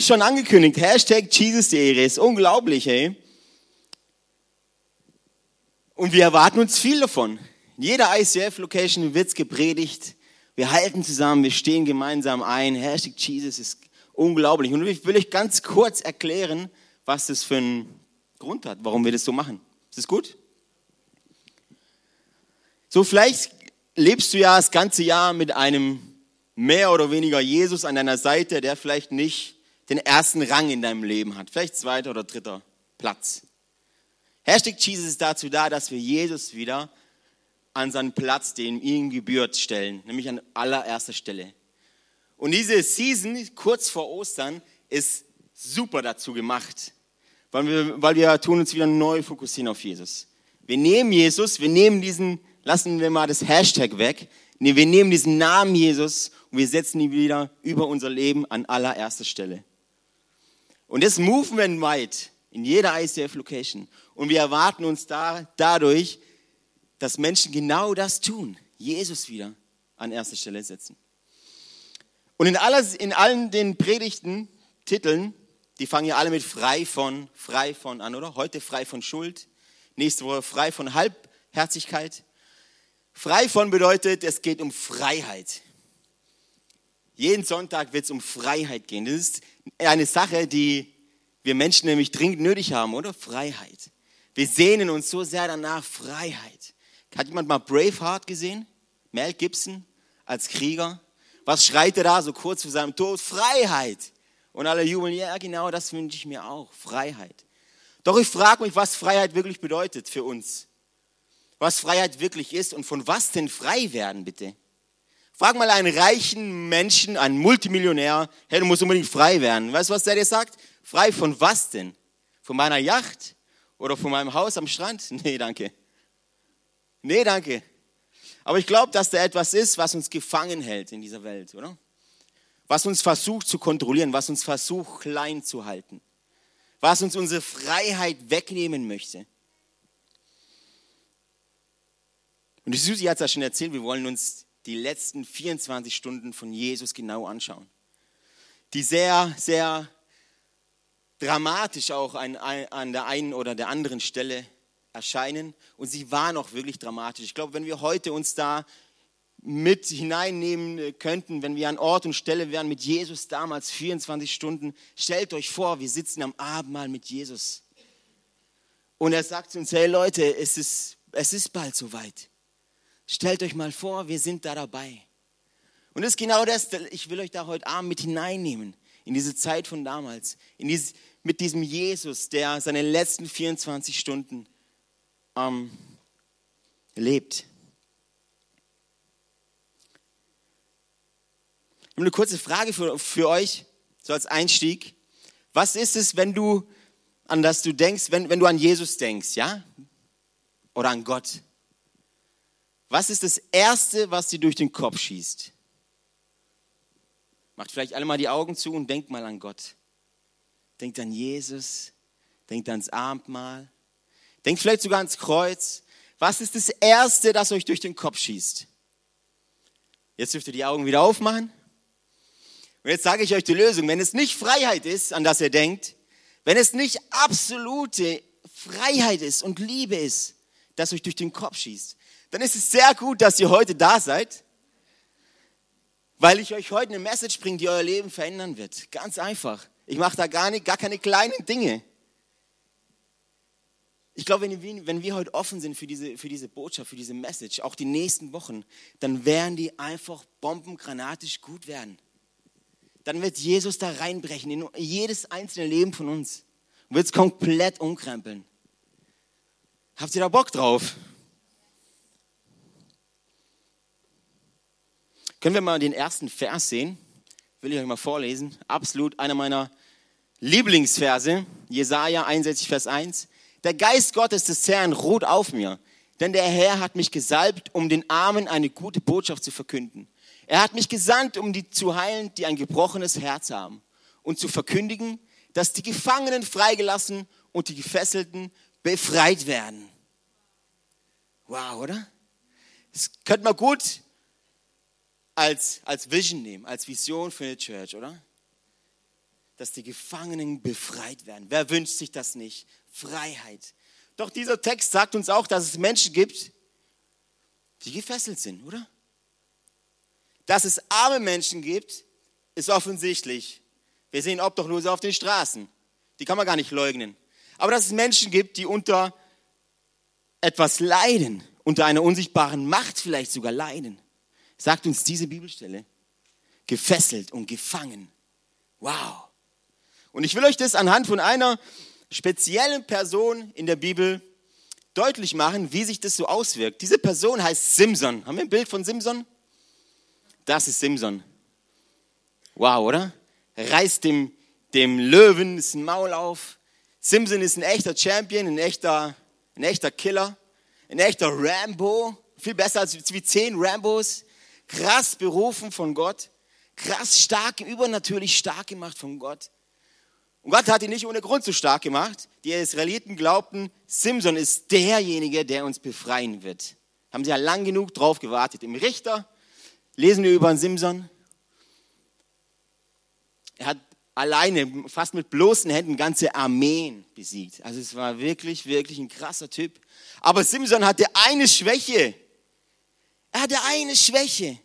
wie schon angekündigt, Hashtag Jesus-Serie ist unglaublich, ey. Und wir erwarten uns viel davon. In jeder ICF-Location wird's gepredigt. Wir halten zusammen, wir stehen gemeinsam ein. Hashtag Jesus ist unglaublich. Und ich will euch ganz kurz erklären, was das für einen Grund hat, warum wir das so machen. Ist das gut? So, vielleicht lebst du ja das ganze Jahr mit einem mehr oder weniger Jesus an deiner Seite, der vielleicht nicht den ersten Rang in deinem Leben hat, vielleicht zweiter oder dritter Platz. Hashtag Jesus ist dazu da, dass wir Jesus wieder an seinen Platz, den ihm gebührt, stellen, nämlich an allererster Stelle. Und diese Season, kurz vor Ostern, ist super dazu gemacht, weil wir, weil wir tun uns wieder neu fokussieren auf Jesus. Wir nehmen Jesus, wir nehmen diesen, lassen wir mal das Hashtag weg, wir nehmen diesen Namen Jesus und wir setzen ihn wieder über unser Leben an allererster Stelle. Und das Movement weit in jeder ICF-Location. Und wir erwarten uns da, dadurch, dass Menschen genau das tun. Jesus wieder an erster Stelle setzen. Und in, aller, in allen den Predigten, Titeln, die fangen ja alle mit frei von, frei von an, oder? Heute frei von Schuld, nächste Woche frei von Halbherzigkeit, Frei von bedeutet, es geht um Freiheit. Jeden Sonntag wird es um Freiheit gehen. Das ist eine Sache, die wir Menschen nämlich dringend nötig haben, oder? Freiheit. Wir sehnen uns so sehr danach Freiheit. Hat jemand mal Braveheart gesehen? Mel Gibson als Krieger? Was schreit er da so kurz vor seinem Tod? Freiheit. Und alle jubeln, ja genau, das wünsche ich mir auch, Freiheit. Doch ich frage mich, was Freiheit wirklich bedeutet für uns was Freiheit wirklich ist und von was denn frei werden, bitte. Frag mal einen reichen Menschen, einen Multimillionär, hey, du musst unbedingt frei werden. Weißt du, was der dir sagt? Frei von was denn? Von meiner Yacht? Oder von meinem Haus am Strand? Nee, danke. Nee, danke. Aber ich glaube, dass da etwas ist, was uns gefangen hält in dieser Welt, oder? Was uns versucht zu kontrollieren, was uns versucht klein zu halten. Was uns unsere Freiheit wegnehmen möchte. Und die Susi hat es ja schon erzählt, wir wollen uns die letzten 24 Stunden von Jesus genau anschauen. Die sehr, sehr dramatisch auch an, an der einen oder der anderen Stelle erscheinen. Und sie waren auch wirklich dramatisch. Ich glaube, wenn wir heute uns da mit hineinnehmen könnten, wenn wir an Ort und Stelle wären mit Jesus damals 24 Stunden, stellt euch vor, wir sitzen am Abendmahl mit Jesus. Und er sagt zu uns, hey Leute, es ist, es ist bald soweit. Stellt euch mal vor, wir sind da dabei. Und das ist genau das, ich will euch da heute Abend mit hineinnehmen, in diese Zeit von damals, in dieses, mit diesem Jesus, der seine letzten 24 Stunden ähm, lebt. Ich habe eine kurze Frage für, für euch, so als Einstieg. Was ist es, wenn du an das du denkst, wenn, wenn du an Jesus denkst, ja? Oder an Gott? Was ist das Erste, was dir durch den Kopf schießt? Macht vielleicht alle mal die Augen zu und denkt mal an Gott. Denkt an Jesus, denkt ans Abendmahl, denkt vielleicht sogar ans Kreuz. Was ist das Erste, das euch durch den Kopf schießt? Jetzt dürft ihr die Augen wieder aufmachen. Und jetzt sage ich euch die Lösung. Wenn es nicht Freiheit ist, an das ihr denkt, wenn es nicht absolute Freiheit ist und Liebe ist, das euch durch den Kopf schießt, dann ist es sehr gut, dass ihr heute da seid, weil ich euch heute eine Message bringe, die euer Leben verändern wird. Ganz einfach. Ich mache da gar, nicht, gar keine kleinen Dinge. Ich glaube, wenn wir, wenn wir heute offen sind für diese, für diese Botschaft, für diese Message, auch die nächsten Wochen, dann werden die einfach bombengranatisch gut werden. Dann wird Jesus da reinbrechen in jedes einzelne Leben von uns und wird es komplett umkrempeln. Habt ihr da Bock drauf? Können wir mal den ersten Vers sehen? Will ich euch mal vorlesen. Absolut einer meiner Lieblingsverse. Jesaja 61, Vers 1. Der Geist Gottes des Herrn ruht auf mir, denn der Herr hat mich gesalbt, um den Armen eine gute Botschaft zu verkünden. Er hat mich gesandt, um die zu heilen, die ein gebrochenes Herz haben und zu verkündigen, dass die Gefangenen freigelassen und die Gefesselten befreit werden. Wow, oder? Das könnte man gut als, als Vision nehmen, als Vision für eine Church, oder? dass die Gefangenen befreit werden. Wer wünscht sich das nicht? Freiheit. Doch dieser Text sagt uns auch, dass es Menschen gibt, die gefesselt sind, oder? Dass es arme Menschen gibt, ist offensichtlich. Wir sehen Obdachlose auf den Straßen. Die kann man gar nicht leugnen. Aber dass es Menschen gibt, die unter etwas leiden, unter einer unsichtbaren Macht vielleicht sogar leiden, sagt uns diese Bibelstelle. Gefesselt und gefangen. Wow. Und ich will euch das anhand von einer speziellen Person in der Bibel deutlich machen, wie sich das so auswirkt. Diese Person heißt Simson. Haben wir ein Bild von Simson? Das ist Simson. Wow, oder? Reißt dem, dem Löwen das Maul auf. Simson ist ein echter Champion, ein echter, ein echter Killer, ein echter Rambo. Viel besser als wie zehn Rambos. Krass berufen von Gott. Krass stark, übernatürlich stark gemacht von Gott. Und Gott hat ihn nicht ohne Grund so stark gemacht. Die Israeliten glaubten, Simson ist derjenige, der uns befreien wird. Haben sie ja lang genug drauf gewartet. Im Richter lesen wir über Simson. Er hat alleine, fast mit bloßen Händen, ganze Armeen besiegt. Also es war wirklich, wirklich ein krasser Typ. Aber Simson hatte eine Schwäche. Er hatte eine Schwäche.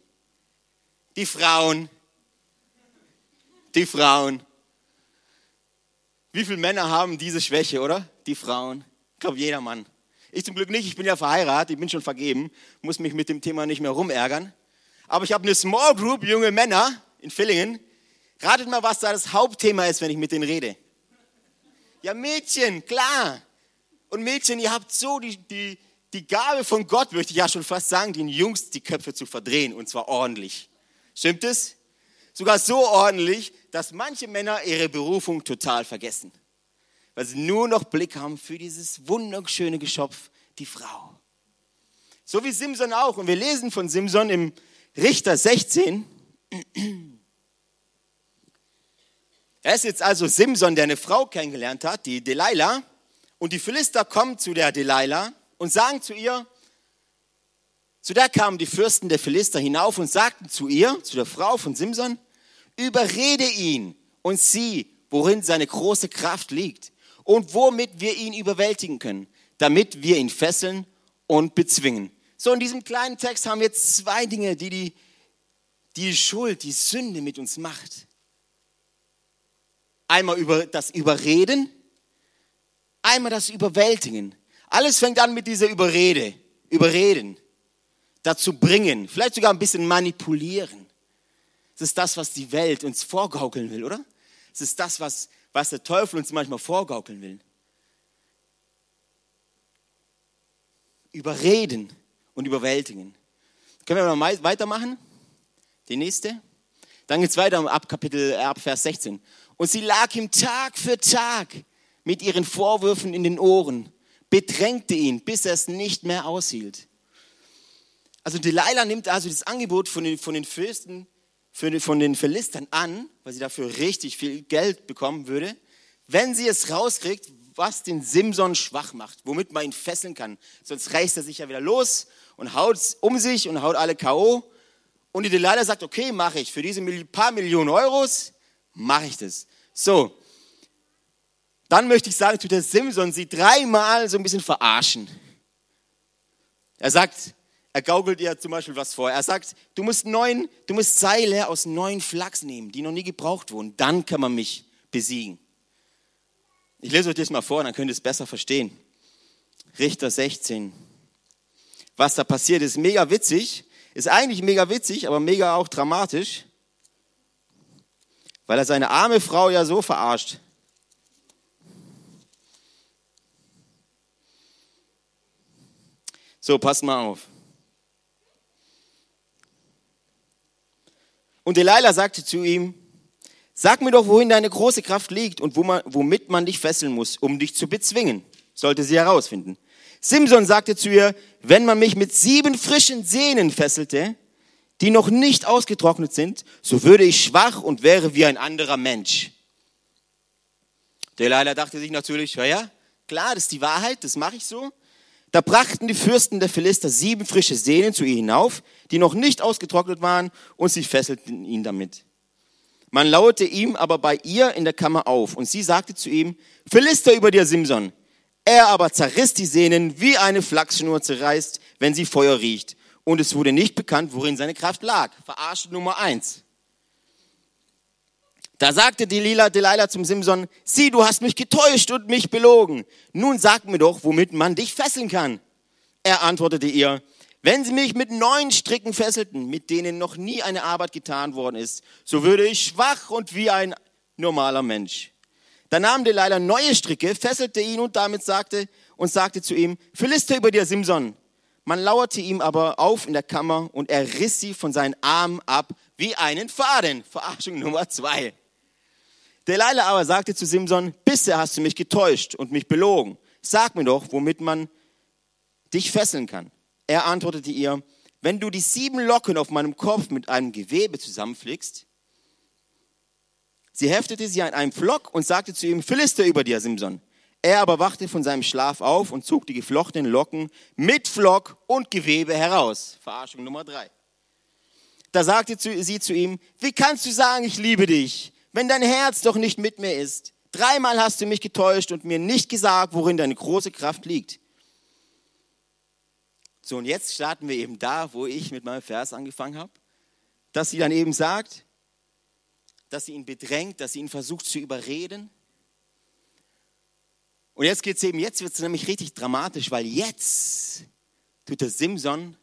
Die Frauen. Die Frauen. Wie viele Männer haben diese Schwäche, oder? Die Frauen. Ich glaube, jeder Mann. Ich zum Glück nicht, ich bin ja verheiratet, ich bin schon vergeben, muss mich mit dem Thema nicht mehr rumärgern. Aber ich habe eine Small Group, junge Männer in Villingen. Ratet mal, was da das Hauptthema ist, wenn ich mit denen rede. Ja, Mädchen, klar. Und Mädchen, ihr habt so die, die, die Gabe von Gott, möchte ich ja schon fast sagen, den Jungs die Köpfe zu verdrehen, und zwar ordentlich. Stimmt es? Sogar so ordentlich, dass manche Männer ihre Berufung total vergessen. Weil sie nur noch Blick haben für dieses wunderschöne Geschöpf, die Frau. So wie Simson auch. Und wir lesen von Simson im Richter 16. Er ist jetzt also Simson, der eine Frau kennengelernt hat, die Delilah. Und die Philister kommen zu der Delilah und sagen zu ihr, zu der kamen die Fürsten der Philister hinauf und sagten zu ihr, zu der Frau von Simson, Überrede ihn und sieh, worin seine große Kraft liegt und womit wir ihn überwältigen können, damit wir ihn fesseln und bezwingen. So, in diesem kleinen Text haben wir jetzt zwei Dinge, die die, die Schuld, die Sünde mit uns macht. Einmal über das Überreden, einmal das Überwältigen. Alles fängt an mit dieser Überrede, Überreden, dazu bringen, vielleicht sogar ein bisschen manipulieren. Es ist das, was die Welt uns vorgaukeln will, oder? Es ist das, was, was der Teufel uns manchmal vorgaukeln will. Überreden und überwältigen. Können wir mal weitermachen? Die nächste. Dann geht es weiter ab Kapitel, äh, ab Vers 16. Und sie lag ihm Tag für Tag mit ihren Vorwürfen in den Ohren, bedrängte ihn, bis er es nicht mehr aushielt. Also Delilah nimmt also das Angebot von den, von den Fürsten für, von den Philistern an, weil sie dafür richtig viel Geld bekommen würde, wenn sie es rauskriegt, was den Simson schwach macht, womit man ihn fesseln kann. Sonst reißt er sich ja wieder los und haut um sich und haut alle K.O. Und die Delilah sagt, okay, mache ich. Für diese paar Millionen Euros mache ich das. So, dann möchte ich sagen, tut der Simson sie dreimal so ein bisschen verarschen. Er sagt, er gaukelt ihr zum Beispiel was vor. Er sagt, du musst, neun, du musst Seile aus neun Flachs nehmen, die noch nie gebraucht wurden. Dann kann man mich besiegen. Ich lese euch das mal vor, dann könnt ihr es besser verstehen. Richter 16. Was da passiert ist mega witzig. Ist eigentlich mega witzig, aber mega auch dramatisch. Weil er seine arme Frau ja so verarscht. So, passt mal auf. Und Delilah sagte zu ihm, sag mir doch, wohin deine große Kraft liegt und womit man dich fesseln muss, um dich zu bezwingen. Sollte sie herausfinden. Simson sagte zu ihr, wenn man mich mit sieben frischen Sehnen fesselte, die noch nicht ausgetrocknet sind, so würde ich schwach und wäre wie ein anderer Mensch. Delilah dachte sich natürlich, ja, ja, klar, das ist die Wahrheit, das mache ich so. Da brachten die Fürsten der Philister sieben frische Sehnen zu ihr hinauf, die noch nicht ausgetrocknet waren, und sie fesselten ihn damit. Man lauerte ihm aber bei ihr in der Kammer auf und sie sagte zu ihm, Philister über dir, Simson. Er aber zerriss die Sehnen, wie eine Flachsschnur zerreißt, wenn sie Feuer riecht. Und es wurde nicht bekannt, worin seine Kraft lag. Verarscht Nummer eins. Da sagte Delilah, Delilah zum Simson, sieh, du hast mich getäuscht und mich belogen. Nun sag mir doch, womit man dich fesseln kann. Er antwortete ihr, wenn sie mich mit neun Stricken fesselten, mit denen noch nie eine Arbeit getan worden ist, so würde ich schwach und wie ein normaler Mensch. Da nahm Delilah neue Stricke, fesselte ihn und damit sagte und sagte zu ihm, Philister über dir, Simson. Man lauerte ihm aber auf in der Kammer und er riss sie von seinen Armen ab wie einen Faden. Verarschung Nummer zwei. Delilah aber sagte zu Simson, bisher hast du mich getäuscht und mich belogen. Sag mir doch, womit man dich fesseln kann. Er antwortete ihr, wenn du die sieben Locken auf meinem Kopf mit einem Gewebe zusammenflickst, sie heftete sie an einem Flock und sagte zu ihm, Philister über dir, Simson. Er aber wachte von seinem Schlaf auf und zog die geflochtenen Locken mit Flock und Gewebe heraus. Verarschung Nummer drei. Da sagte sie zu ihm, wie kannst du sagen, ich liebe dich? Wenn dein Herz doch nicht mit mir ist. Dreimal hast du mich getäuscht und mir nicht gesagt, worin deine große Kraft liegt. So, und jetzt starten wir eben da, wo ich mit meinem Vers angefangen habe, dass sie dann eben sagt, dass sie ihn bedrängt, dass sie ihn versucht zu überreden. Und jetzt geht es eben, jetzt wird es nämlich richtig dramatisch, weil jetzt tut der Simson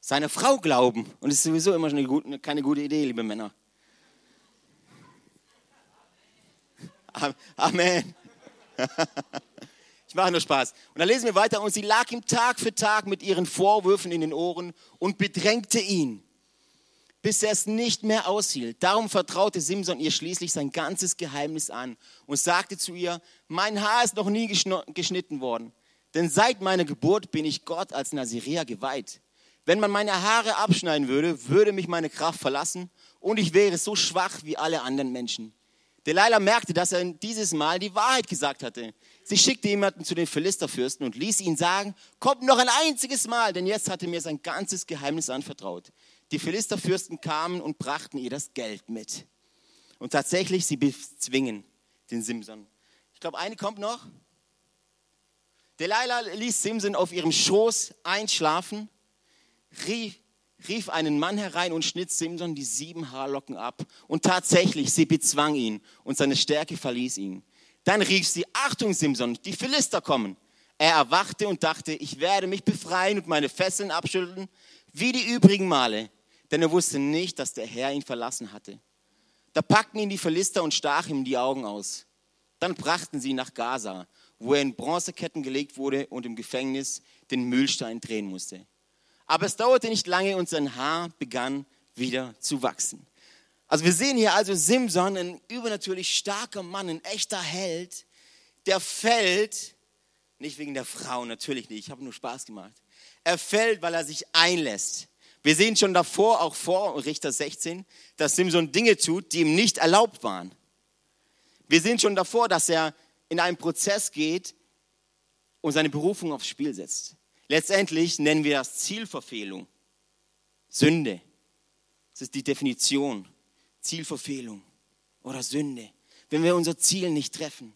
seiner Frau glauben. Und es ist sowieso immer eine, keine gute Idee, liebe Männer. Amen. Ich mache nur Spaß. Und dann lesen wir weiter. Und sie lag ihm Tag für Tag mit ihren Vorwürfen in den Ohren und bedrängte ihn, bis er es nicht mehr aushielt. Darum vertraute Simson ihr schließlich sein ganzes Geheimnis an und sagte zu ihr, mein Haar ist noch nie geschnitten worden, denn seit meiner Geburt bin ich Gott als Nazirea geweiht. Wenn man meine Haare abschneiden würde, würde mich meine Kraft verlassen und ich wäre so schwach wie alle anderen Menschen. Delilah merkte, dass er dieses Mal die Wahrheit gesagt hatte. Sie schickte jemanden zu den Philisterfürsten und ließ ihn sagen, kommt noch ein einziges Mal, denn jetzt hatte mir sein ganzes Geheimnis anvertraut. Die Philisterfürsten kamen und brachten ihr das Geld mit. Und tatsächlich, sie bezwingen den Simson. Ich glaube, eine kommt noch. Delilah ließ Simson auf ihrem Schoß einschlafen, rief, rief einen Mann herein und schnitt Simson die sieben Haarlocken ab. Und tatsächlich, sie bezwang ihn und seine Stärke verließ ihn. Dann rief sie, Achtung Simson, die Philister kommen. Er erwachte und dachte, ich werde mich befreien und meine Fesseln abschütteln, wie die übrigen Male. Denn er wusste nicht, dass der Herr ihn verlassen hatte. Da packten ihn die Philister und stachen ihm die Augen aus. Dann brachten sie ihn nach Gaza, wo er in Bronzeketten gelegt wurde und im Gefängnis den Mühlstein drehen musste. Aber es dauerte nicht lange und sein Haar begann wieder zu wachsen. Also wir sehen hier also Simson, ein übernatürlich starker Mann, ein echter Held, der fällt, nicht wegen der Frau, natürlich nicht, ich habe nur Spaß gemacht. Er fällt, weil er sich einlässt. Wir sehen schon davor, auch vor Richter 16, dass Simson Dinge tut, die ihm nicht erlaubt waren. Wir sehen schon davor, dass er in einen Prozess geht und seine Berufung aufs Spiel setzt. Letztendlich nennen wir das Zielverfehlung. Sünde. Das ist die Definition. Zielverfehlung oder Sünde. Wenn wir unser Ziel nicht treffen.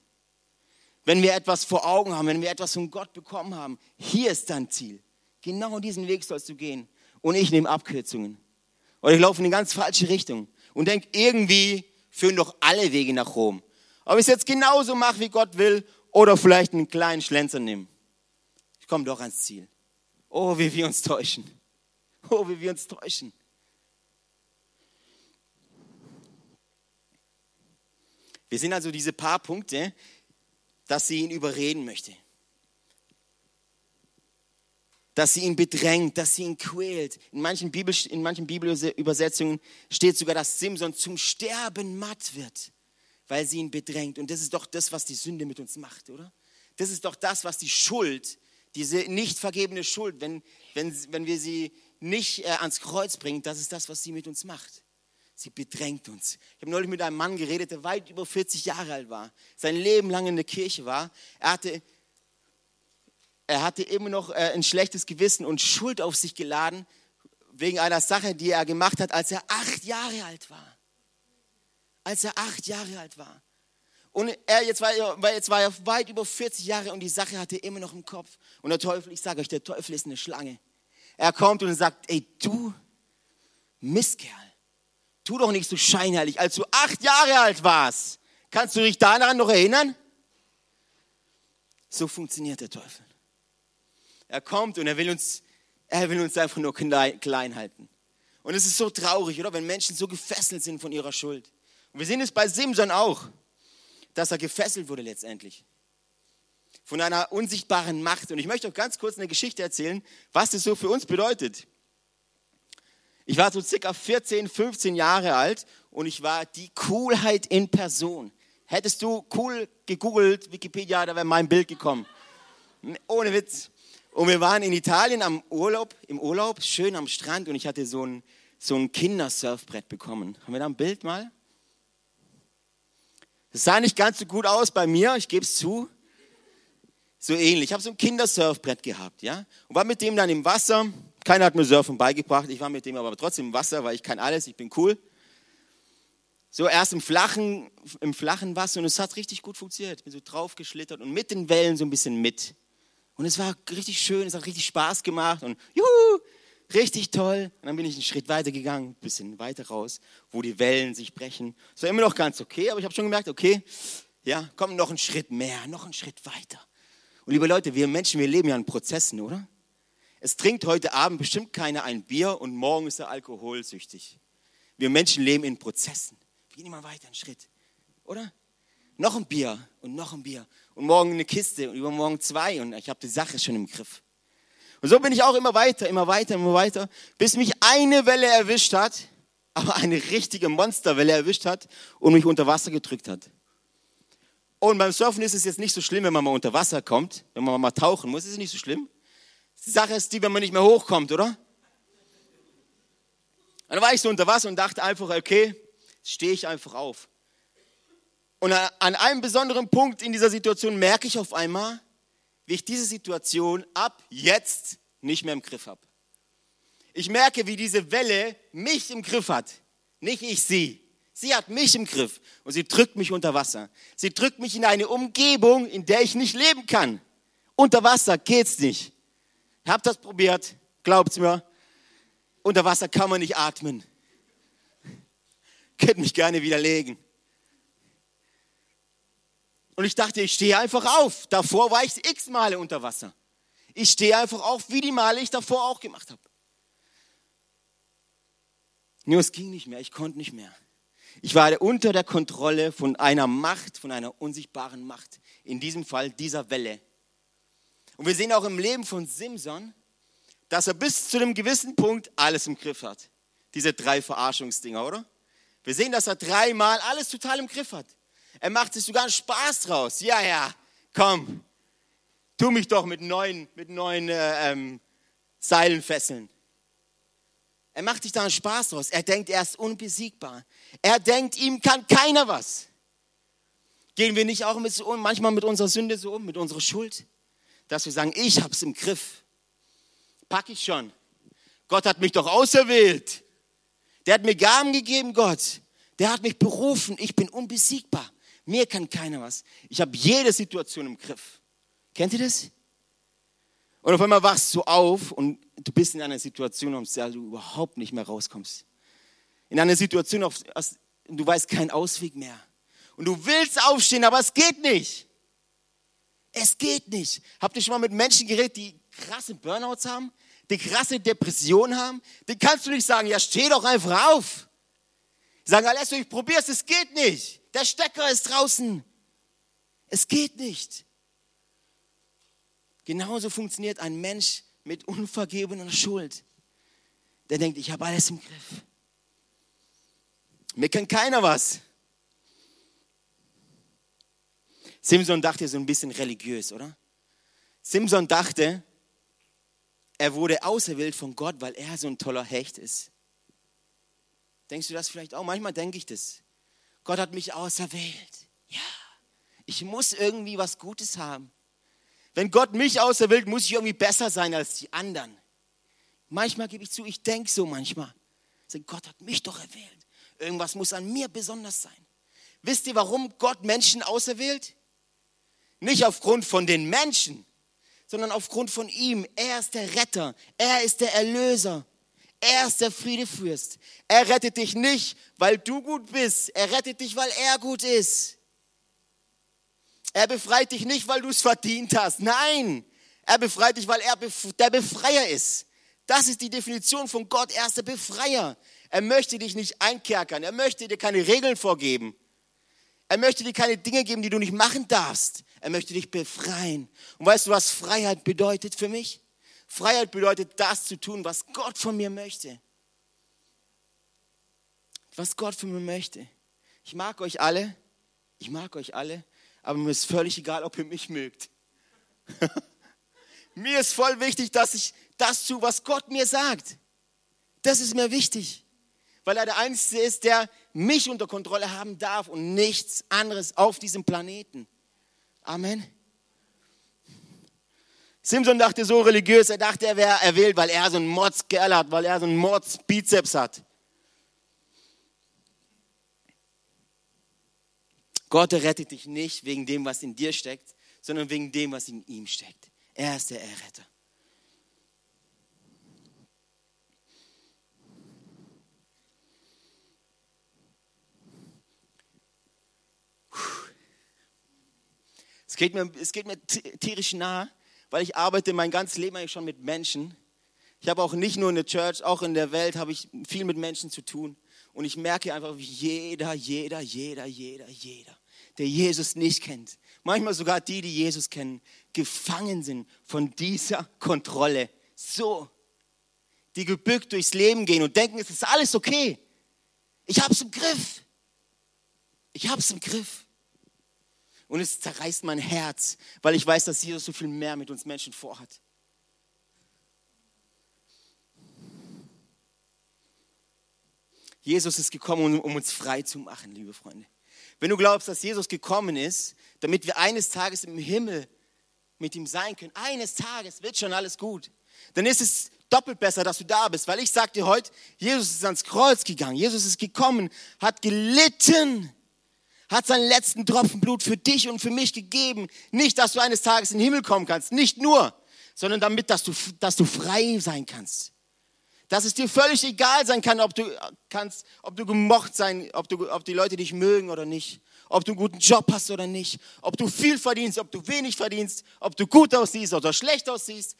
Wenn wir etwas vor Augen haben, wenn wir etwas von Gott bekommen haben. Hier ist dein Ziel. Genau diesen Weg sollst du gehen. Und ich nehme Abkürzungen. Oder ich laufe in die ganz falsche Richtung. Und denke, irgendwie führen doch alle Wege nach Rom. Ob ich es jetzt genauso mache, wie Gott will, oder vielleicht einen kleinen Schlenzer nehme. Ich komme doch ans Ziel. Oh, wie wir uns täuschen. Oh, wie wir uns täuschen. Wir sind also diese paar Punkte, dass sie ihn überreden möchte. Dass sie ihn bedrängt, dass sie ihn quält. In manchen, Bibel, in manchen Bibelübersetzungen steht sogar, dass Simson zum Sterben matt wird, weil sie ihn bedrängt. Und das ist doch das, was die Sünde mit uns macht, oder? Das ist doch das, was die Schuld diese nicht vergebene Schuld, wenn, wenn, wenn wir sie nicht äh, ans Kreuz bringen, das ist das, was sie mit uns macht. Sie bedrängt uns. Ich habe neulich mit einem Mann geredet, der weit über 40 Jahre alt war, sein Leben lang in der Kirche war. Er hatte, er hatte immer noch äh, ein schlechtes Gewissen und Schuld auf sich geladen wegen einer Sache, die er gemacht hat, als er acht Jahre alt war. als er acht Jahre alt war. Und er, jetzt war, er, jetzt war er weit über 40 Jahre und die Sache hatte er immer noch im Kopf. Und der Teufel, ich sage euch, der Teufel ist eine Schlange. Er kommt und sagt, ey, du Mistkerl, tu doch nicht so scheinheilig. Als du acht Jahre alt warst, kannst du dich daran noch erinnern? So funktioniert der Teufel. Er kommt und er will uns, er will uns einfach nur klein halten. Und es ist so traurig, oder? Wenn Menschen so gefesselt sind von ihrer Schuld. Und wir sehen es bei Simson auch, dass er gefesselt wurde letztendlich. Von einer unsichtbaren Macht. Und ich möchte euch ganz kurz eine Geschichte erzählen, was das so für uns bedeutet. Ich war so circa 14, 15 Jahre alt und ich war die Coolheit in Person. Hättest du cool gegoogelt, Wikipedia, da wäre mein Bild gekommen. Ohne Witz. Und wir waren in Italien am Urlaub, im Urlaub, schön am Strand und ich hatte so ein, so ein Kindersurfbrett bekommen. Haben wir da ein Bild mal? Das sah nicht ganz so gut aus bei mir, ich gebe es zu. So ähnlich. Ich habe so ein Kindersurfbrett gehabt, ja, und war mit dem dann im Wasser keiner hat mir Surfen beigebracht. Ich war mit dem aber trotzdem im Wasser, weil ich kann alles, ich bin cool. So erst im flachen, im flachen Wasser und es hat richtig gut funktioniert. Ich bin so drauf geschlittert und mit den Wellen so ein bisschen mit. Und es war richtig schön, es hat richtig Spaß gemacht und juhu, richtig toll. Und dann bin ich einen Schritt weiter gegangen, ein bisschen weiter raus, wo die Wellen sich brechen. Es war immer noch ganz okay, aber ich habe schon gemerkt, okay, ja, komm noch einen Schritt mehr, noch einen Schritt weiter. Und liebe Leute, wir Menschen, wir leben ja in Prozessen, oder? Es trinkt heute Abend bestimmt keiner ein Bier und morgen ist er alkoholsüchtig. Wir Menschen leben in Prozessen. Wir gehen immer weiter einen Schritt, oder? Noch ein Bier und noch ein Bier und morgen eine Kiste und übermorgen zwei und ich habe die Sache schon im Griff. Und so bin ich auch immer weiter, immer weiter, immer weiter, bis mich eine Welle erwischt hat, aber eine richtige Monsterwelle erwischt hat und mich unter Wasser gedrückt hat. Und beim Surfen ist es jetzt nicht so schlimm, wenn man mal unter Wasser kommt, wenn man mal tauchen muss, ist es nicht so schlimm. Die Sache ist die, wenn man nicht mehr hochkommt, oder? Dann war ich so unter Wasser und dachte einfach, okay, stehe ich einfach auf. Und an einem besonderen Punkt in dieser Situation merke ich auf einmal, wie ich diese Situation ab jetzt nicht mehr im Griff habe. Ich merke, wie diese Welle mich im Griff hat, nicht ich sie. Sie hat mich im Griff und sie drückt mich unter Wasser. Sie drückt mich in eine Umgebung, in der ich nicht leben kann. Unter Wasser geht's nicht. Habt das probiert, glaubt's mir. Unter Wasser kann man nicht atmen. Könnt mich gerne widerlegen. Und ich dachte, ich stehe einfach auf. Davor war ich x Male unter Wasser. Ich stehe einfach auf, wie die Male ich davor auch gemacht habe. Nur es ging nicht mehr, ich konnte nicht mehr. Ich war unter der Kontrolle von einer Macht, von einer unsichtbaren Macht. In diesem Fall dieser Welle. Und wir sehen auch im Leben von Simson, dass er bis zu einem gewissen Punkt alles im Griff hat. Diese drei Verarschungsdinger, oder? Wir sehen, dass er dreimal alles total im Griff hat. Er macht sich sogar einen Spaß draus. Ja, ja, komm, tu mich doch mit neuen, mit neuen äh, ähm, Seilen fesseln. Er macht sich da einen Spaß draus. Er denkt, er ist unbesiegbar. Er denkt, ihm kann keiner was. Gehen wir nicht auch mit manchmal mit unserer Sünde so um, mit unserer Schuld? dass wir sagen, ich habe es im Griff. Pack ich schon. Gott hat mich doch auserwählt. Der hat mir Gaben gegeben, Gott. Der hat mich berufen. Ich bin unbesiegbar. Mir kann keiner was. Ich habe jede Situation im Griff. Kennt ihr das? Und auf einmal wachst du auf und du bist in einer Situation, aus der du überhaupt nicht mehr rauskommst. In einer Situation, aus, du weißt keinen Ausweg mehr. Und du willst aufstehen, aber es geht nicht. Es geht nicht. Habt ihr schon mal mit Menschen geredet, die krasse Burnouts haben, die krasse Depression haben? Den kannst du nicht sagen, ja, steh doch einfach auf. Die sagen, Alessio, ich probier's, es geht nicht. Der Stecker ist draußen. Es geht nicht. Genauso funktioniert ein Mensch mit unvergebener Schuld. Der denkt, ich habe alles im Griff. Mir kann keiner was. Simson dachte so ein bisschen religiös, oder? Simson dachte, er wurde auserwählt von Gott, weil er so ein toller Hecht ist. Denkst du das vielleicht auch? Manchmal denke ich das. Gott hat mich auserwählt. Ja, ich muss irgendwie was Gutes haben. Wenn Gott mich auserwählt, muss ich irgendwie besser sein als die anderen. Manchmal gebe ich zu, ich denke so manchmal. Gott hat mich doch erwählt. Irgendwas muss an mir besonders sein. Wisst ihr, warum Gott Menschen auserwählt? Nicht aufgrund von den Menschen, sondern aufgrund von ihm. Er ist der Retter, er ist der Erlöser, er ist der Friedefürst. Er rettet dich nicht, weil du gut bist, er rettet dich, weil er gut ist. Er befreit dich nicht, weil du es verdient hast. Nein, er befreit dich, weil er der Befreier ist. Das ist die Definition von Gott. Er ist der Befreier. Er möchte dich nicht einkerkern. Er möchte dir keine Regeln vorgeben. Er möchte dir keine Dinge geben, die du nicht machen darfst. Er möchte dich befreien. Und weißt du, was Freiheit bedeutet für mich? Freiheit bedeutet, das zu tun, was Gott von mir möchte. Was Gott von mir möchte. Ich mag euch alle. Ich mag euch alle. Aber mir ist völlig egal, ob ihr mich mögt. mir ist voll wichtig, dass ich das tue, was Gott mir sagt. Das ist mir wichtig. Weil er der Einzige ist, der mich unter Kontrolle haben darf und nichts anderes auf diesem Planeten. Amen. Simpson dachte so religiös, er dachte, er wäre erwählt, weil er so einen Mordskerl hat, weil er so einen Mordsbizeps hat. Gott rettet dich nicht wegen dem, was in dir steckt, sondern wegen dem, was in ihm steckt. Er ist der Erretter. Es geht mir, es geht mir tierisch nah, weil ich arbeite mein ganzes Leben eigentlich schon mit Menschen. Ich habe auch nicht nur in der Church, auch in der Welt habe ich viel mit Menschen zu tun. Und ich merke einfach, wie jeder, jeder, jeder, jeder, jeder, der Jesus nicht kennt, manchmal sogar die, die Jesus kennen, gefangen sind von dieser Kontrolle. So, die gebückt durchs Leben gehen und denken, es ist alles okay. Ich habe es im Griff. Ich habe es im Griff. Und es zerreißt mein Herz, weil ich weiß, dass Jesus so viel mehr mit uns Menschen vorhat. Jesus ist gekommen, um uns frei zu machen, liebe Freunde. Wenn du glaubst, dass Jesus gekommen ist, damit wir eines Tages im Himmel mit ihm sein können, eines Tages wird schon alles gut, dann ist es doppelt besser, dass du da bist, weil ich sage dir heute, Jesus ist ans Kreuz gegangen, Jesus ist gekommen, hat gelitten hat seinen letzten Tropfen Blut für dich und für mich gegeben. Nicht, dass du eines Tages in den Himmel kommen kannst, nicht nur, sondern damit, dass du, dass du frei sein kannst. Dass es dir völlig egal sein kann, ob du kannst, ob du gemocht sein, ob, du, ob die Leute dich mögen oder nicht, ob du einen guten Job hast oder nicht, ob du viel verdienst, ob du wenig verdienst, ob du gut aussiehst oder schlecht aussiehst.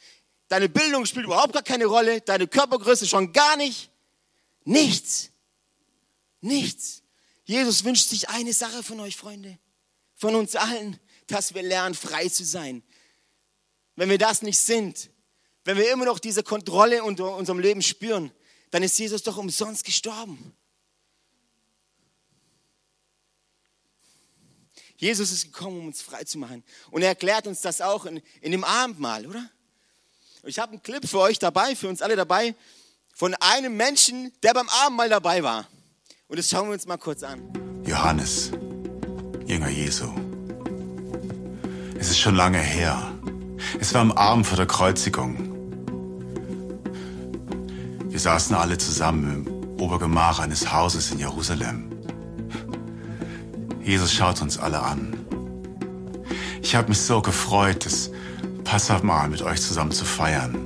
Deine Bildung spielt überhaupt gar keine Rolle, deine Körpergröße schon gar nicht. Nichts. Nichts. Jesus wünscht sich eine Sache von euch, Freunde, von uns allen, dass wir lernen, frei zu sein. Wenn wir das nicht sind, wenn wir immer noch diese Kontrolle unter unserem Leben spüren, dann ist Jesus doch umsonst gestorben. Jesus ist gekommen, um uns frei zu machen. Und er erklärt uns das auch in, in dem Abendmahl, oder? Ich habe einen Clip für euch dabei, für uns alle dabei, von einem Menschen, der beim Abendmahl dabei war. Und das schauen wir uns mal kurz an. Johannes, Jünger Jesu. Es ist schon lange her. Es war am Abend vor der Kreuzigung. Wir saßen alle zusammen im Obergemach eines Hauses in Jerusalem. Jesus schaut uns alle an. Ich habe mich so gefreut, das Passamahl mit euch zusammen zu feiern,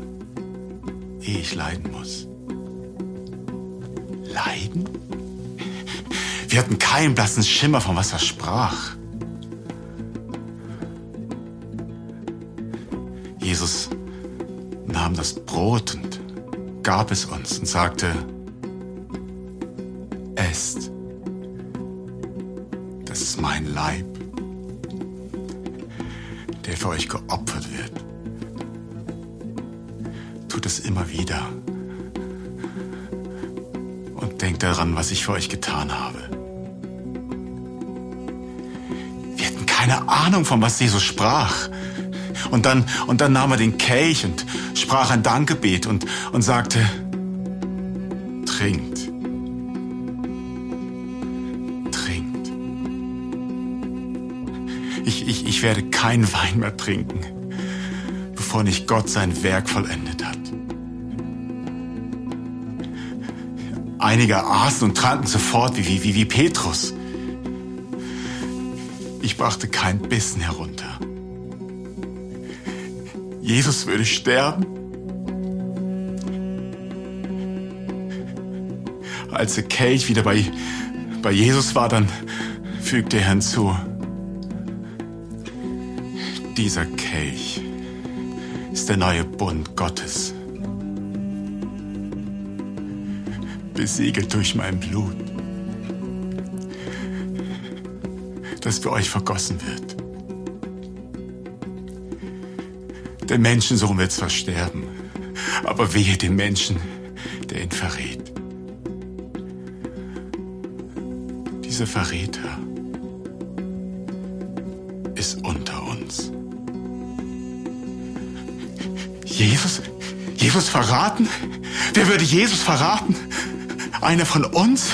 ehe ich leiden muss. Wir hatten keinen blassen Schimmer, von was er sprach. Jesus nahm das Brot und gab es uns und sagte, esst, das ist mein Leib, der für euch geopfert wird. Tut es immer wieder und denkt daran, was ich für euch getan habe. Ahnung, von was Jesus sprach. Und dann, und dann nahm er den Kelch und sprach ein Dankgebet und, und sagte, trinkt. Trinkt. Ich, ich, ich werde keinen Wein mehr trinken, bevor nicht Gott sein Werk vollendet hat. Einige aßen und tranken sofort wie, wie, wie Petrus. Brachte kein Bissen herunter. Jesus würde sterben. Als der Kelch wieder bei, bei Jesus war, dann fügte er hinzu, dieser Kelch ist der neue Bund Gottes, besiegelt durch mein Blut, das für euch vergossen wird. Der Menschensohn wird zwar sterben, aber wehe dem Menschen, der ihn verrät. Dieser Verräter ist unter uns. Jesus? Jesus verraten? Wer würde Jesus verraten? Einer von uns?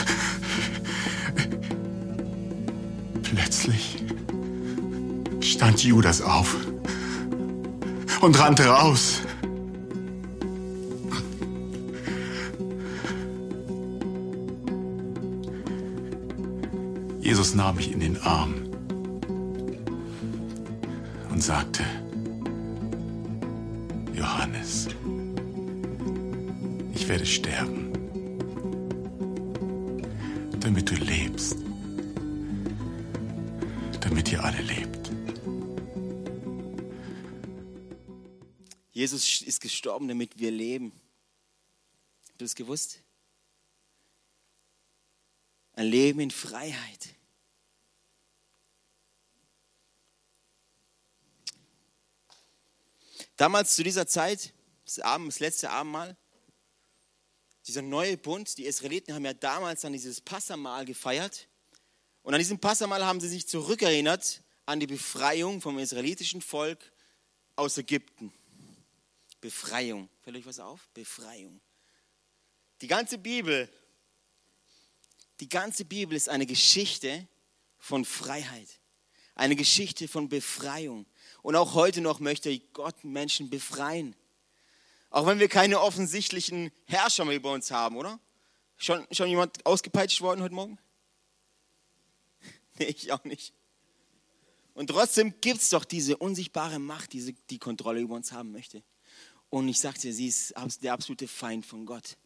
Stand Judas auf und rannte raus. Jesus nahm mich in den Arm und sagte, Johannes, ich werde sterben, damit du lebst, damit ihr alle lebt. Jesus ist gestorben, damit wir leben. Habt ihr das gewusst? Ein Leben in Freiheit. Damals zu dieser Zeit, das, Abend, das letzte Abendmahl, dieser neue Bund, die Israeliten haben ja damals dann dieses Passamal gefeiert. Und an diesem Passamal haben sie sich zurückerinnert an die Befreiung vom israelitischen Volk aus Ägypten. Befreiung. Fällt euch was auf? Befreiung. Die ganze Bibel, die ganze Bibel ist eine Geschichte von Freiheit. Eine Geschichte von Befreiung. Und auch heute noch möchte Gott Menschen befreien. Auch wenn wir keine offensichtlichen Herrscher mehr über uns haben, oder? Schon, schon jemand ausgepeitscht worden heute Morgen? Nee, ich auch nicht. Und trotzdem gibt es doch diese unsichtbare Macht, die die Kontrolle über uns haben möchte. Und ich sagte, sie ist der absolute Feind von Gott.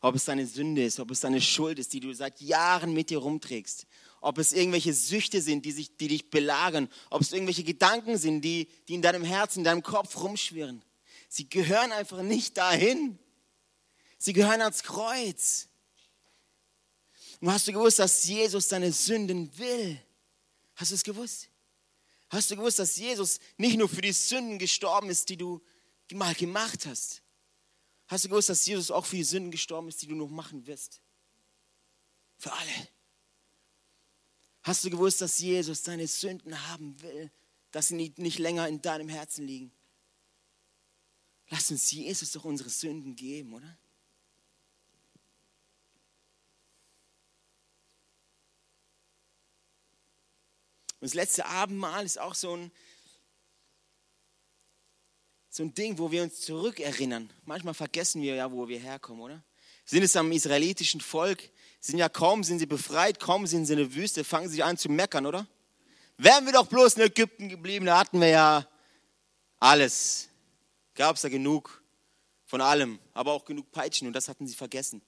Ob es deine Sünde ist, ob es deine Schuld ist, die du seit Jahren mit dir rumträgst, ob es irgendwelche Süchte sind, die, sich, die dich belagern, ob es irgendwelche Gedanken sind, die, die in deinem Herzen, in deinem Kopf rumschwirren. Sie gehören einfach nicht dahin. Sie gehören ans Kreuz. Und hast du gewusst, dass Jesus deine Sünden will? Hast du es gewusst? Hast du gewusst, dass Jesus nicht nur für die Sünden gestorben ist, die du mal gemacht hast? Hast du gewusst, dass Jesus auch für die Sünden gestorben ist, die du noch machen wirst? Für alle. Hast du gewusst, dass Jesus deine Sünden haben will, dass sie nicht länger in deinem Herzen liegen? Lass uns Jesus doch unsere Sünden geben, oder? Und das letzte Abendmahl ist auch so ein, so ein Ding, wo wir uns zurückerinnern. Manchmal vergessen wir ja, wo wir herkommen, oder? Sind es am israelitischen Volk, sind ja kaum sind sie befreit, kaum sind sie in der Wüste, fangen sie an zu meckern, oder? Wären wir doch bloß in Ägypten geblieben, da hatten wir ja alles. Gab es da genug von allem, aber auch genug Peitschen und das hatten sie vergessen.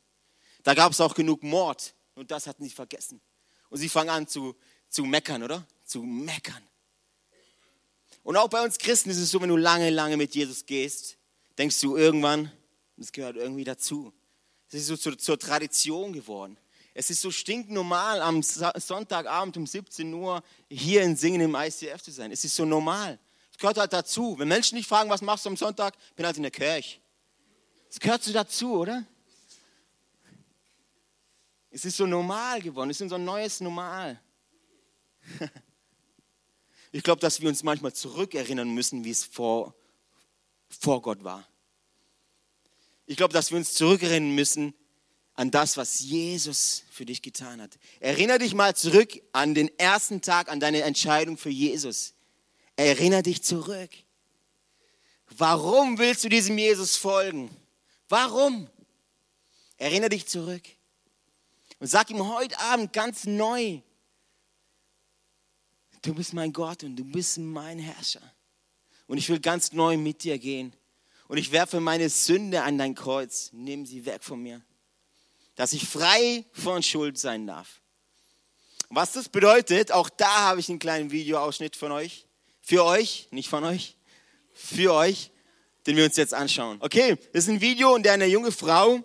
Da gab es auch genug Mord und das hatten sie vergessen. Und sie fangen an zu, zu meckern, oder? Zu meckern. Und auch bei uns Christen ist es so, wenn du lange, lange mit Jesus gehst, denkst du irgendwann, das gehört irgendwie dazu. Es ist so zur, zur Tradition geworden. Es ist so stinknormal, am Sonntagabend um 17 Uhr hier in Singen im ICF zu sein. Es ist so normal. Es gehört halt dazu. Wenn Menschen nicht fragen, was machst du am Sonntag, bin halt in der Kirche. Es gehört so dazu, oder? Es ist so normal geworden. Es ist unser neues Normal. Ich glaube, dass wir uns manchmal zurückerinnern müssen, wie es vor, vor Gott war. Ich glaube, dass wir uns zurückerinnern müssen, an das, was Jesus für dich getan hat. Erinnere dich mal zurück an den ersten Tag, an deine Entscheidung für Jesus. Erinnere dich zurück. Warum willst du diesem Jesus folgen? Warum? Erinnere dich zurück. Und sag ihm heute Abend ganz neu, du bist mein Gott und du bist mein Herrscher. Und ich will ganz neu mit dir gehen. Und ich werfe meine Sünde an dein Kreuz. Nimm sie weg von mir. Dass ich frei von Schuld sein darf. Was das bedeutet, auch da habe ich einen kleinen Videoausschnitt von euch. Für euch, nicht von euch. Für euch, den wir uns jetzt anschauen. Okay, das ist ein Video, in dem eine junge Frau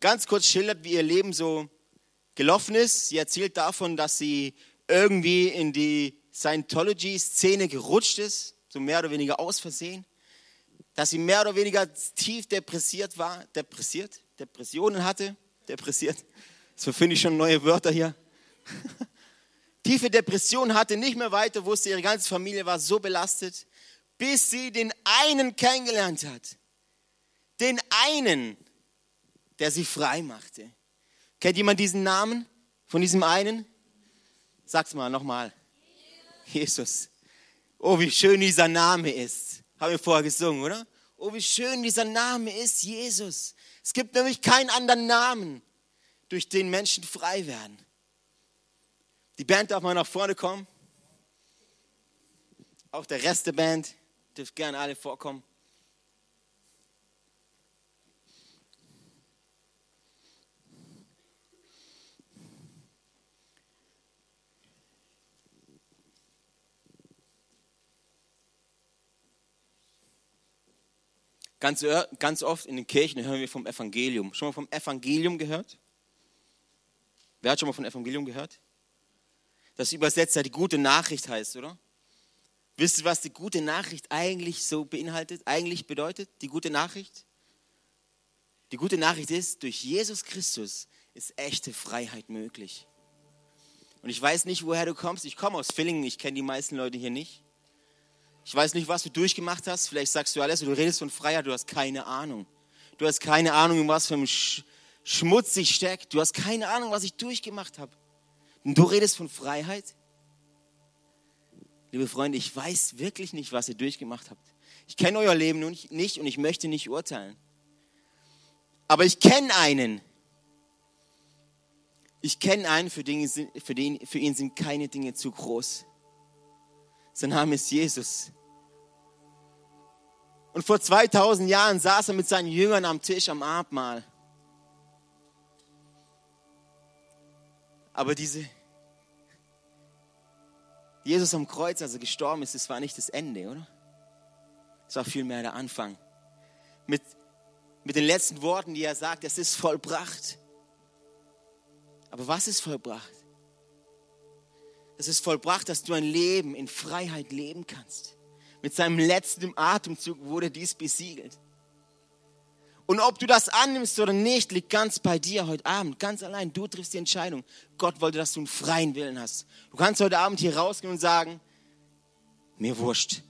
ganz kurz schildert, wie ihr Leben so gelaufen ist. Sie erzählt davon, dass sie irgendwie in die Scientology-Szene gerutscht ist, so mehr oder weniger aus Versehen. Dass sie mehr oder weniger tief depressiert war, depressiert, Depressionen hatte, depressiert. So finde ich schon neue Wörter hier. Tiefe Depression hatte, nicht mehr weiter wusste, ihre ganze Familie war so belastet, bis sie den einen kennengelernt hat. Den einen, der sie frei machte. Kennt jemand diesen Namen von diesem einen? Sag's mal nochmal. Jesus. Oh, wie schön dieser Name ist. Haben wir vorher gesungen, oder? Oh, wie schön dieser Name ist, Jesus. Es gibt nämlich keinen anderen Namen, durch den Menschen frei werden. Die Band darf mal nach vorne kommen. Auch der Rest der Band dürft gerne alle vorkommen. Ganz, ganz oft in den Kirchen hören wir vom Evangelium. Schon mal vom Evangelium gehört? Wer hat schon mal vom Evangelium gehört? Das übersetzt ja die gute Nachricht heißt, oder? Wisst ihr, was die gute Nachricht eigentlich so beinhaltet, eigentlich bedeutet? Die gute Nachricht? Die gute Nachricht ist, durch Jesus Christus ist echte Freiheit möglich. Und ich weiß nicht, woher du kommst. Ich komme aus Villingen, ich kenne die meisten Leute hier nicht. Ich weiß nicht, was du durchgemacht hast. Vielleicht sagst du alles, du redest von Freiheit, du hast keine Ahnung. Du hast keine Ahnung, was für einem Sch Schmutz ich stecke. Du hast keine Ahnung, was ich durchgemacht habe. Und du redest von Freiheit? Liebe Freunde, ich weiß wirklich nicht, was ihr durchgemacht habt. Ich kenne euer Leben nicht und ich möchte nicht urteilen. Aber ich kenne einen. Ich kenne einen, für, Dinge, für, den, für ihn sind keine Dinge zu groß. Sein Name ist Jesus. Und vor 2000 Jahren saß er mit seinen Jüngern am Tisch am Abendmahl. Aber diese Jesus am Kreuz, als er gestorben ist, das war nicht das Ende, oder? Es war vielmehr der Anfang. Mit, mit den letzten Worten, die er sagt, es ist vollbracht. Aber was ist vollbracht? Es ist vollbracht, dass du ein Leben in Freiheit leben kannst. Mit seinem letzten Atemzug wurde dies besiegelt. Und ob du das annimmst oder nicht, liegt ganz bei dir heute Abend, ganz allein. Du triffst die Entscheidung. Gott wollte, dass du einen freien Willen hast. Du kannst heute Abend hier rausgehen und sagen, mir wurscht.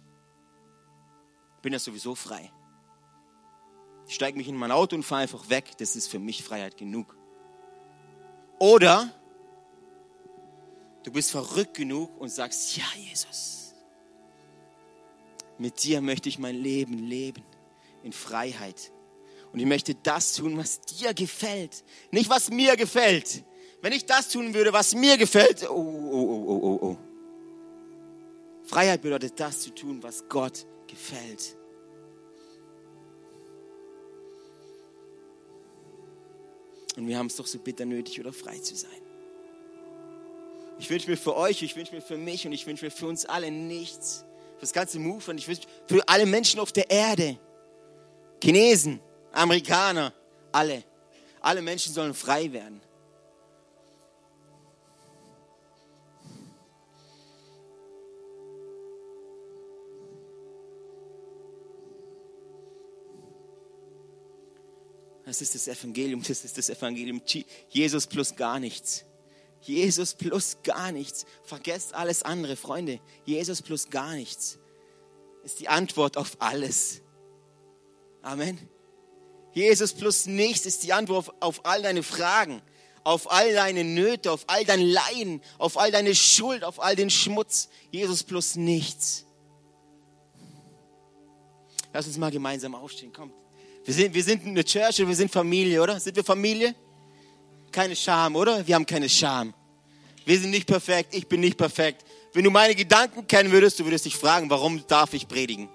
Ich bin ja sowieso frei. Ich steige mich in mein Auto und fahre einfach weg. Das ist für mich Freiheit genug. Oder Du bist verrückt genug und sagst, ja Jesus, mit dir möchte ich mein Leben leben in Freiheit. Und ich möchte das tun, was dir gefällt, nicht was mir gefällt. Wenn ich das tun würde, was mir gefällt, oh, oh, oh, oh, oh, oh. Freiheit bedeutet das zu tun, was Gott gefällt. Und wir haben es doch so bitter nötig, oder frei zu sein. Ich wünsche mir für euch, ich wünsche mir für mich und ich wünsche mir für uns alle nichts. Für das ganze Movement, ich wünsche für alle Menschen auf der Erde. Chinesen, Amerikaner, alle. Alle Menschen sollen frei werden. Das ist das Evangelium, das ist das Evangelium. Jesus plus gar nichts. Jesus plus gar nichts. Vergesst alles andere, Freunde. Jesus plus gar nichts ist die Antwort auf alles. Amen. Jesus plus nichts ist die Antwort auf all deine Fragen, auf all deine Nöte, auf all dein Leiden, auf all deine Schuld, auf all den Schmutz. Jesus plus nichts. Lass uns mal gemeinsam aufstehen, kommt. Wir sind, wir sind eine Church und wir sind Familie, oder? Sind wir Familie? Keine Scham, oder? Wir haben keine Scham. Wir sind nicht perfekt, ich bin nicht perfekt. Wenn du meine Gedanken kennen würdest, du würdest dich fragen, warum darf ich predigen?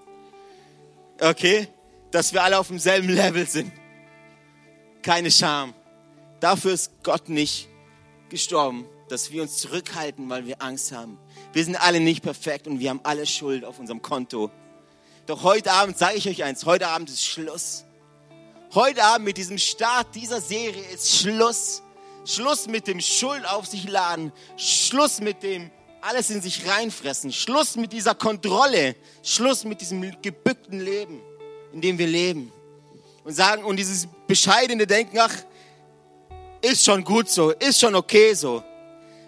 Okay? Dass wir alle auf demselben Level sind. Keine Scham. Dafür ist Gott nicht gestorben, dass wir uns zurückhalten, weil wir Angst haben. Wir sind alle nicht perfekt und wir haben alle Schuld auf unserem Konto. Doch heute Abend sage ich euch eins, heute Abend ist Schluss. Heute Abend mit diesem Start dieser Serie ist Schluss. Schluss mit dem Schuld auf sich laden. Schluss mit dem alles in sich reinfressen. Schluss mit dieser Kontrolle. Schluss mit diesem gebückten Leben, in dem wir leben. Und sagen, und dieses bescheidene Denken, ach, ist schon gut so, ist schon okay so.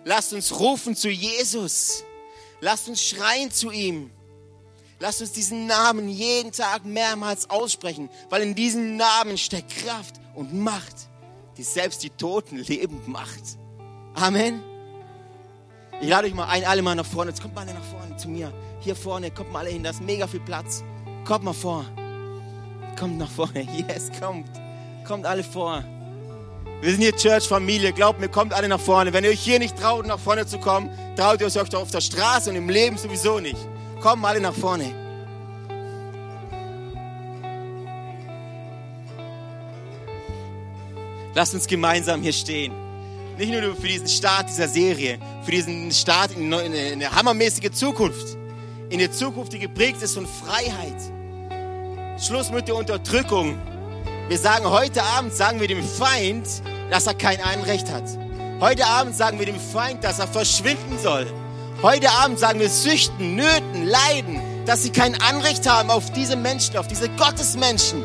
Lasst uns rufen zu Jesus. Lasst uns schreien zu ihm. Lasst uns diesen Namen jeden Tag mehrmals aussprechen, weil in diesem Namen steckt Kraft und Macht, die selbst die Toten lebend macht. Amen. Ich lade euch mal ein, alle mal nach vorne. Jetzt kommt mal alle nach vorne zu mir. Hier vorne, kommt mal alle hin. Da ist mega viel Platz. Kommt mal vor. Kommt nach vorne. Yes, kommt. Kommt alle vor. Wir sind hier Church-Familie. Glaubt mir, kommt alle nach vorne. Wenn ihr euch hier nicht traut, nach vorne zu kommen, traut ihr euch doch auf der Straße und im Leben sowieso nicht. Kommen alle nach vorne. Lasst uns gemeinsam hier stehen. Nicht nur für diesen Start dieser Serie, für diesen Start in eine, hammermäßige Zukunft. In eine Zukunft, die geprägt ist von Freiheit. Schluss mit der Unterdrückung. Wir sagen heute Abend, sagen wir dem Feind, dass er kein Anrecht hat. Heute Abend sagen wir dem Feind, dass er verschwinden soll. Heute Abend sagen wir Süchten, Nöten, Leiden, dass sie kein Anrecht haben auf diese Menschen, auf diese Gottesmenschen.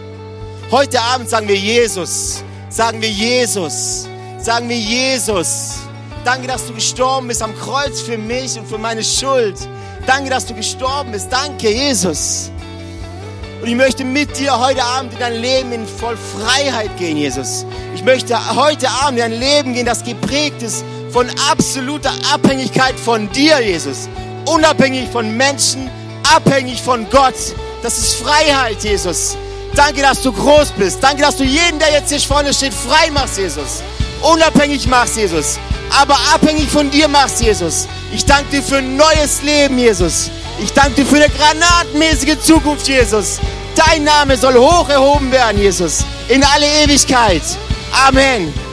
Heute Abend sagen wir Jesus, sagen wir Jesus, sagen wir Jesus. Danke, dass du gestorben bist am Kreuz für mich und für meine Schuld. Danke, dass du gestorben bist. Danke, Jesus. Und ich möchte mit dir heute Abend in dein Leben in voll Freiheit gehen, Jesus. Ich möchte heute Abend in ein Leben gehen, das geprägt ist von absoluter Abhängigkeit von dir, Jesus. Unabhängig von Menschen, abhängig von Gott. Das ist Freiheit, Jesus. Danke, dass du groß bist. Danke, dass du jeden, der jetzt hier vorne steht, frei machst, Jesus. Unabhängig machst, Jesus. Aber abhängig von dir machst, Jesus. Ich danke dir für ein neues Leben, Jesus. Ich danke dir für eine granatenmäßige Zukunft, Jesus. Dein Name soll hoch erhoben werden, Jesus. In alle Ewigkeit. Amen.